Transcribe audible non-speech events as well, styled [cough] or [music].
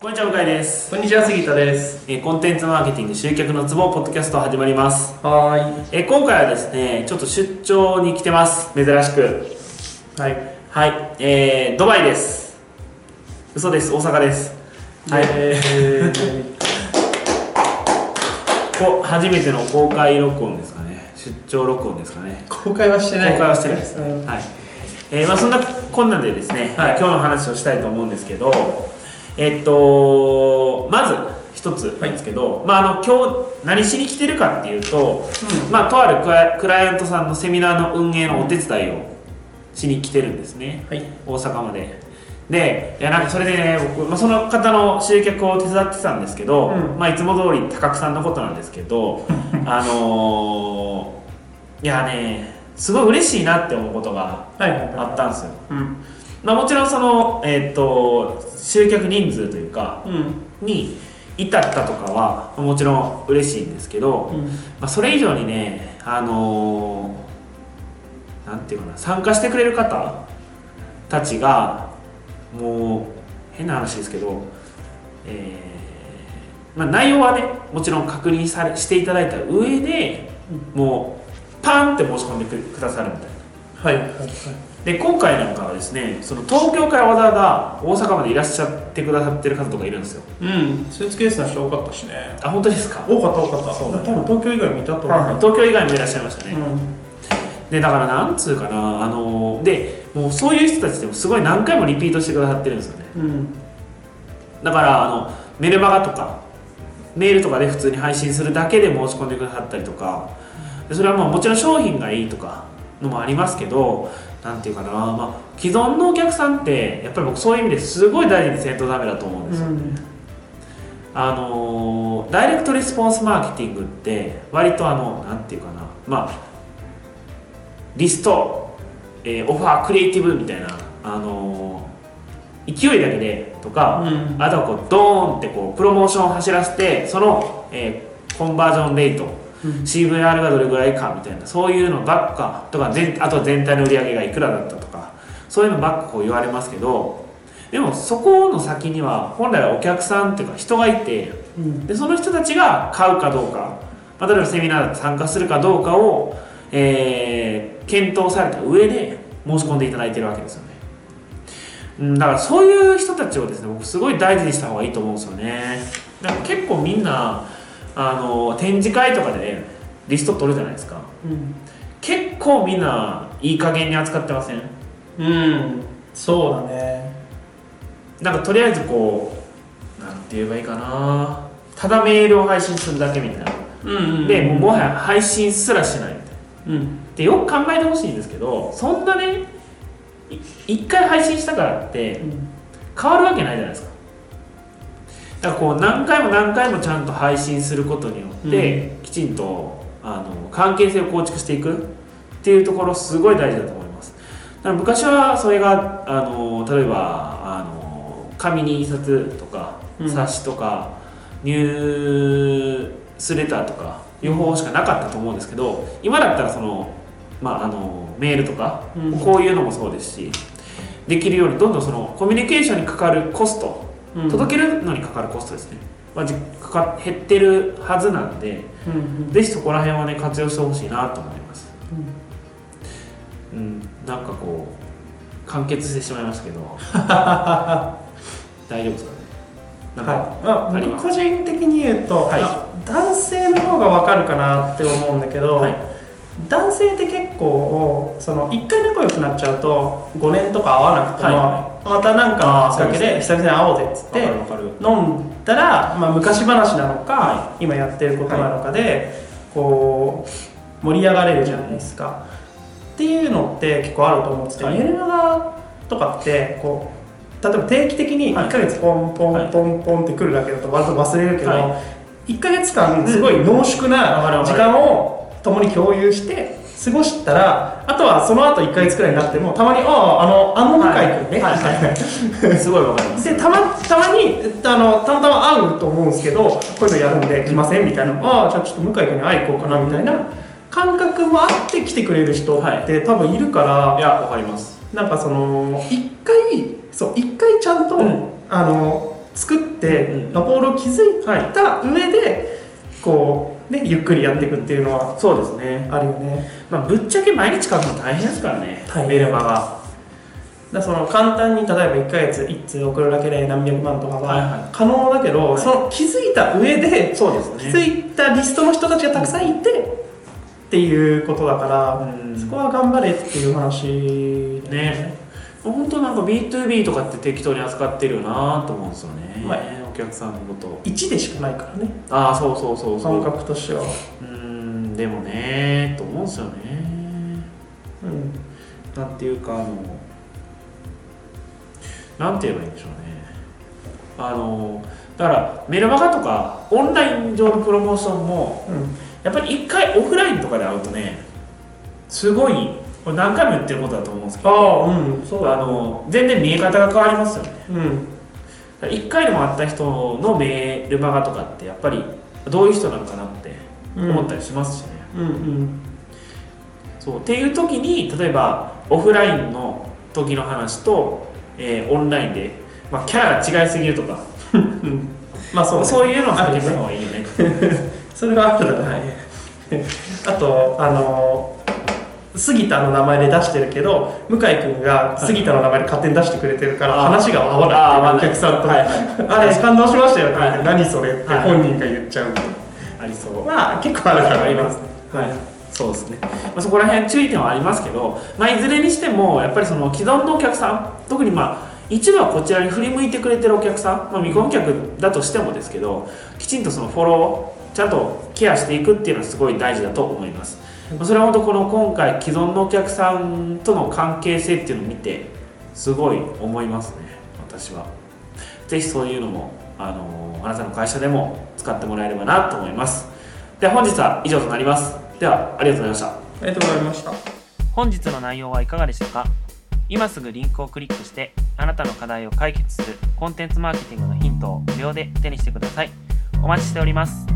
こんにちは向井です、こんにちは杉田です。えーコンテンツマーケティング集客のツボポッドキャスト始まります、はーえー今回はですねちょっと出張に来てます。珍しく。いはい。はい。えー、ドバイです。嘘です。大阪です。はい。え [laughs] こ初めての公開録音ですかね。出張録音ですかね。ー、公開はしてない。公開はしてないです。うん。はい。えーまあ、そんなこんなんでですね、はい。今日の話をしたいと思うんですけどえっとまず一つなんですけど、まあ、あの今日何しに来てるかっていうと、まあ、とあるクライアントさんのセミナーの運営のお手伝いをしに来てるんですね。はい。大阪まで。でいやなんかそれでね僕、まあ、その方の集客を手伝ってたんですけど、うん。まあ、いつも通り高久さんのことなんですけど [laughs] あのーいやねすごい嬉しいなって思うことがはいはい。あったんですよ、うんまあ、もちろんその、えーっと集客人数というかうん。に至ったとかはもちろん嬉しいんですけど、うん。まあ、それ以上にねあのーなんていうかな参加してくれる方たちがもう変な話ですけど、えーまあ、内容はねもちろん確認されしていただいた上でもうパンって申し込んでくくださるみたいな。はい。はい。はいで今回なんかはですねその東京からわざわざ大阪までいらっしゃってくださってる方とかいるんですよ。うん。スーツケースの人多かったしね。あ本当ですか？多かった多かった。そう多分東京以外見たと思う、東京以外もいらっしゃいましたね、うん。でだからなんつうかなあのでもうそういう人たちでもすごい何回もリピートしてくださってるんですよね。うん。だからあのメルマガとかメールとかで普通に配信するだけで申し込んでくださったりとかでそれはまあもちろん商品がいいとかのもありますけどなんていうかな、まあ、既存のお客さんってやっぱり僕そういう意味ですごい大事にせんとダメだと思うんですよ、あのーダイレクトレスポンスマーケティングって割とあのなんていうかなまあリスト、えーオファークリエイティブみたいなあのー勢いだけでとか、うん。あとはこうドーンってこうプロモーションを走らせてその、えーコンバージョンレート、うん CVR がどれぐらいかみたいな。そういうのばっかとか全あとは全体の売り上げがいくらだったとか。そういうのばっかこう言われますけどでもそこの先には本来はお客さんっていうか人がいてうん。でその人たちが買うかどうか、まあ、例えばセミナーだと参加するかどうかを、えー検討された上で申し込んでいただいてるわけですよね。うんだからそういう人たちをですね僕すごい大事にした方がいいと思うんですよね。だから結構みんなあの展示会とかでねリスト取るじゃないですか。うん結構みんないい加減に扱ってません？うん。そうだね。なんかとりあえずこうなんて言えばいいかな。ただメールを配信するだけみたいな。うんうんでもうもはや配信すらしないみたいな。うん。でよく考えてほしいんですけどそんなねい一回配信したからって変わるわけないじゃないですかだからこう何回も何回もちゃんと配信することによって、きちんとあの関係性を構築していくっていうところすごい大事だと思います。だから昔はそれがあの例えばあの紙に印刷とかうん。冊子とか、ニュースレターとか予報しかなかったと思うんですけど今だったらその,、まあ、あのメールとか、うん。こういうのもそうですしできるようにどんどんそのコミュニケーションにかかるコストうん。届けるのにかかるコストですね、まあ、じかか減ってるはずなんでうんうん。ぜひそこら辺はね活用してほしいなと思います。うん。なんかこう完結してしまいましたけど。[laughs] 大丈夫ですかね？なんか、はい、まあ、個人的に言うと、はい。あ男性の方が分かるかなって思うんだけど、はい男性って結構その1回仲良くなっちゃうと5年とか会わなくても、はまたなんかきっかけで久々に会おうぜっつって飲んだら、まあ、昔話なのか、今やってることなのかで、こう盛り上がれるじゃないですか、っていうのって結構あると思ってて、はい。メルマガとかってこう例えば定期的にはい。1ヶ月ポンポンポンポンってくるだけだと割と忘れるけど、は1ヶ月間すごい濃縮な時間を共に共有して過ごしたらあとはその後1ヶ月くらいになってもたまに「あああのあの向井君ね」。すごいわかります。でたまたまにあのたまたま会うと思うんですけどこういうのやるんで来ませんみたいな。ああじゃあちょっと向井君に会い行こうかなみたいな。感覚もあって来てくれる人って多分いるから、いやわかります。なんかその一回そう一回ちゃんと、うん。あの作って、うん。ラポールを築いた上でこうねゆっくりやっていくっていうのはそうですね、あるよね。まあ、ぶっちゃけ毎日書くの大変ですからねメルマがだその簡単に例えば1ヶ月1通送るだけで何百万とかはいはは可能だけど、はい。その気づいた上でそうです気づいたリストの人たちがたくさんいてっていうことだから、うん。そこは頑張れっていう話だよね。本当なんか B2B とかって適当に扱ってるよなと思うんですよね、はいお客さんのこと。1でしかないからね。ああそうそうそうそう。感覚としては、うーんでもねと思うんですよね。うん、なんていうかあのなんて言えばいいんでしょうね。あのだからメルマガとかオンライン上のプロモーションもうん。やっぱり一回オフラインとかで会うとねすごいこれ何回も言ってることだと思うんですけどああうんそうだあの全然見え方が変わりますよね。うん一回でも会った人のメールマガとかってやっぱりどういう人なのかなって思ったりしますしね、うんうん。そう。っていう時に例えばオフラインの時の話と、えーオンラインで、まあ、キャラが違いすぎるとか。うん。[laughs] まあそう、ね、そういうのを避けた方がいいよね。[laughs] それがあるだね、あとあの杉田の名前で出してるけど向井君が杉田の名前で勝手に出してくれてるから話が合わないあー合わないお客さんと、あれ感動しましたよって言って、はい。何それってはい。本人が言っちゃう、ありそう。まあ結構あるからあります。ねはい。そうですね、まあ、そこら辺注意点はありますけど、まあ、いずれにしてもやっぱりその既存のお客さん特にまあ一部はこちらに振り向いてくれてるお客さん、まあ、見込み客だとしてもですけどきちんとそのフォローちゃんとケアしていくっていうのはすごい大事だと思います、まあそれは本当この今回既存のお客さんとの関係性っていうのを見てすごい思いますね私は。ぜひそういうのもあのあなたの会社でも使ってもらえればなと思います。では本日は以上となります。ではありがとうございました。ありがとうございました。本日の内容はいかがでしたか？今すぐリンクをクリックしてあなたの課題を解決するコンテンツマーケティングのヒントを無料で手にしてください。お待ちしております